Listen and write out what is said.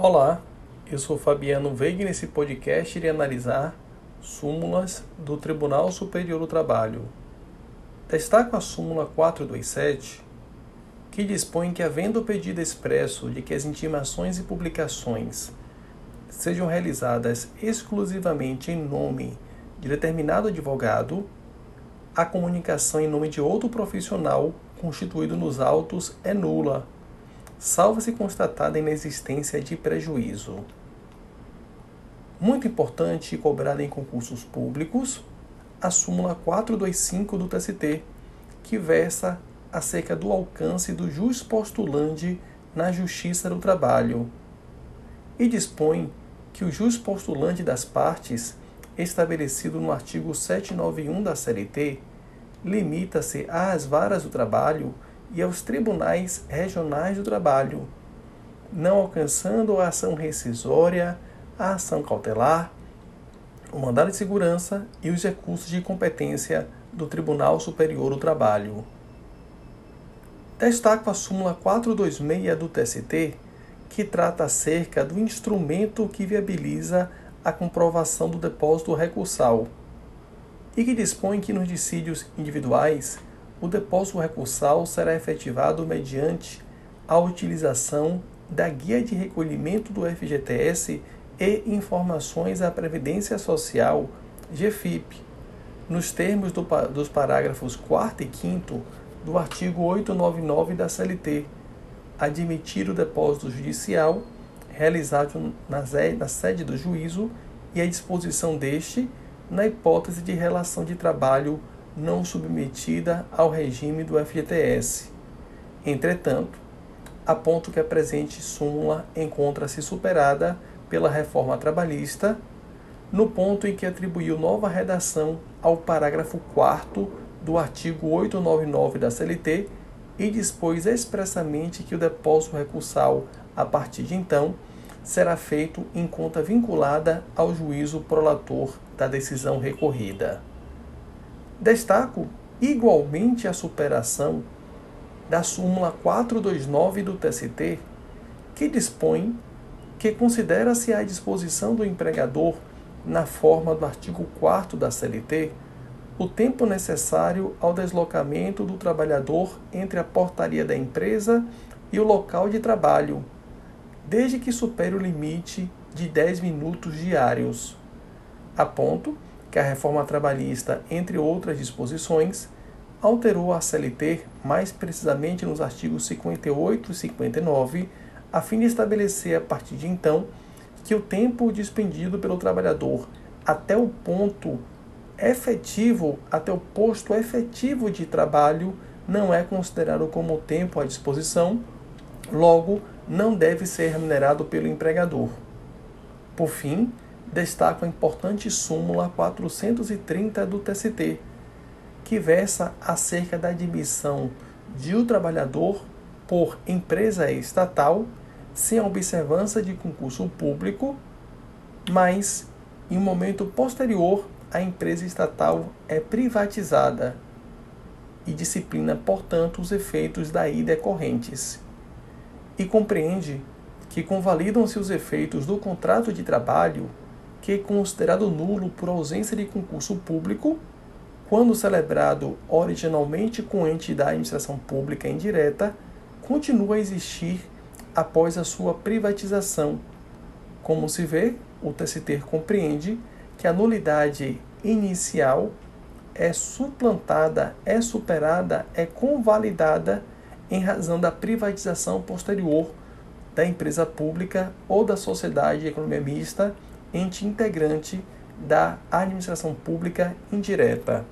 Olá, eu sou Fabiano Veiga e nesse podcast irei analisar súmulas do Tribunal Superior do Trabalho. Destaco a súmula 427, que dispõe que, havendo pedido expresso de que as intimações e publicações sejam realizadas exclusivamente em nome de determinado advogado, a comunicação em nome de outro profissional constituído nos autos é nula, salvo se constatada a inexistência de prejuízo. Muito importante cobrada em concursos públicos, a súmula 425 do TST, que versa acerca do alcance do jus postulante na Justiça do Trabalho e dispõe que o jus postulante das partes, estabelecido no artigo 791 da CLT, limita-se às varas do trabalho e aos tribunais regionais do trabalho, não alcançando a ação rescisória, a ação cautelar, o mandado de segurança e os recursos de competência do Tribunal Superior do Trabalho. Destaco a súmula 426 do TST, que trata acerca do instrumento que viabiliza a comprovação do depósito recursal e que dispõe que nos dissídios individuais o depósito recursal será efetivado mediante a utilização da Guia de Recolhimento do FGTS e Informações à Previdência Social, GFIP, nos termos do, dos parágrafos 4 e 5 do artigo 899 da CLT, admitir o depósito judicial realizado na, na sede do juízo e a disposição deste na hipótese de relação de trabalho não submetida ao regime do FGTS. Entretanto, aponto que a presente súmula encontra-se superada pela reforma trabalhista, no ponto em que atribuiu nova redação ao parágrafo 4 do artigo 899 da CLT e dispôs expressamente que o depósito recursal, a partir de então, será feito em conta vinculada ao juízo prolator da decisão recorrida. Destaco igualmente a superação da súmula 429 do TST, que dispõe que considera-se à disposição do empregador, na forma do artigo 4 da CLT, o tempo necessário ao deslocamento do trabalhador entre a portaria da empresa e o local de trabalho, desde que supere o limite de 10 minutos diários. A ponto que a reforma trabalhista, entre outras disposições, alterou a CLT, mais precisamente nos artigos 58 e 59, a fim de estabelecer a partir de então que o tempo dispendido pelo trabalhador até o ponto efetivo, até o posto efetivo de trabalho, não é considerado como tempo à disposição, logo não deve ser remunerado pelo empregador. Por fim, destaco a importante súmula 430 do TST, que versa acerca da admissão de um trabalhador por empresa estatal sem observância de concurso público, mas em um momento posterior a empresa estatal é privatizada e disciplina, portanto, os efeitos daí decorrentes. E compreende que convalidam-se os efeitos do contrato de trabalho que é considerado nulo por ausência de concurso público quando celebrado originalmente com ente da administração pública indireta, continua a existir após a sua privatização. Como se vê, o TST compreende que a nulidade inicial é suplantada, é superada, é convalidada em razão da privatização posterior da empresa pública ou da sociedade de economia mista, ente integrante da administração pública indireta.